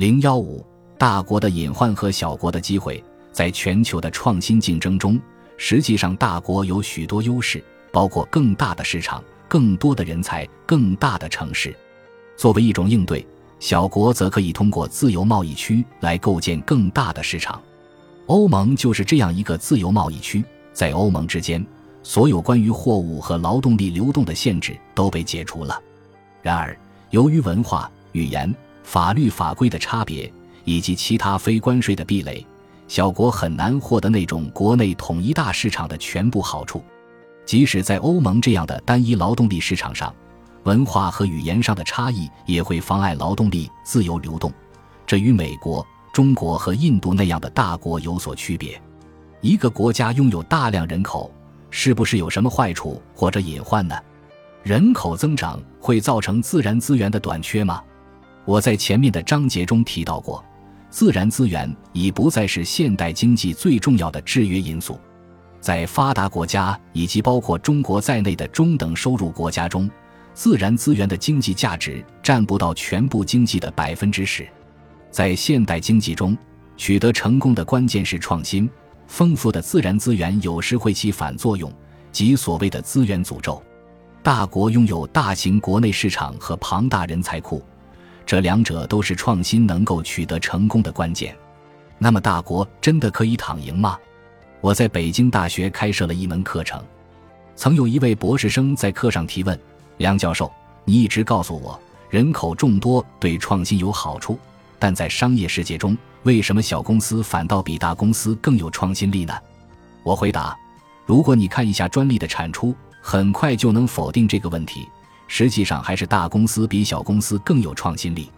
零幺五，大国的隐患和小国的机会，在全球的创新竞争中，实际上大国有许多优势，包括更大的市场、更多的人才、更大的城市。作为一种应对，小国则可以通过自由贸易区来构建更大的市场。欧盟就是这样一个自由贸易区，在欧盟之间，所有关于货物和劳动力流动的限制都被解除了。然而，由于文化、语言、法律法规的差别以及其他非关税的壁垒，小国很难获得那种国内统一大市场的全部好处。即使在欧盟这样的单一劳动力市场上，文化和语言上的差异也会妨碍劳动力自由流动。这与美国、中国和印度那样的大国有所区别。一个国家拥有大量人口，是不是有什么坏处或者隐患呢？人口增长会造成自然资源的短缺吗？我在前面的章节中提到过，自然资源已不再是现代经济最重要的制约因素。在发达国家以及包括中国在内的中等收入国家中，自然资源的经济价值占不到全部经济的百分之十。在现代经济中，取得成功的关键是创新。丰富的自然资源有时会起反作用，即所谓的资源诅咒。大国拥有大型国内市场和庞大人才库，这两者都是创新能够取得成功的关键。那么，大国真的可以躺赢吗？我在北京大学开设了一门课程，曾有一位博士生在课上提问：“梁教授，你一直告诉我人口众多对创新有好处，但在商业世界中，为什么小公司反倒比大公司更有创新力呢？”我回答：“如果你看一下专利的产出。”很快就能否定这个问题。实际上，还是大公司比小公司更有创新力。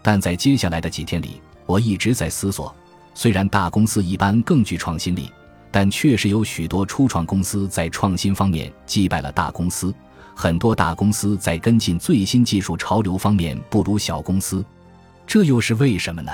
但在接下来的几天里，我一直在思索：虽然大公司一般更具创新力，但确实有许多初创公司在创新方面击败了大公司。很多大公司在跟进最新技术潮流方面不如小公司，这又是为什么呢？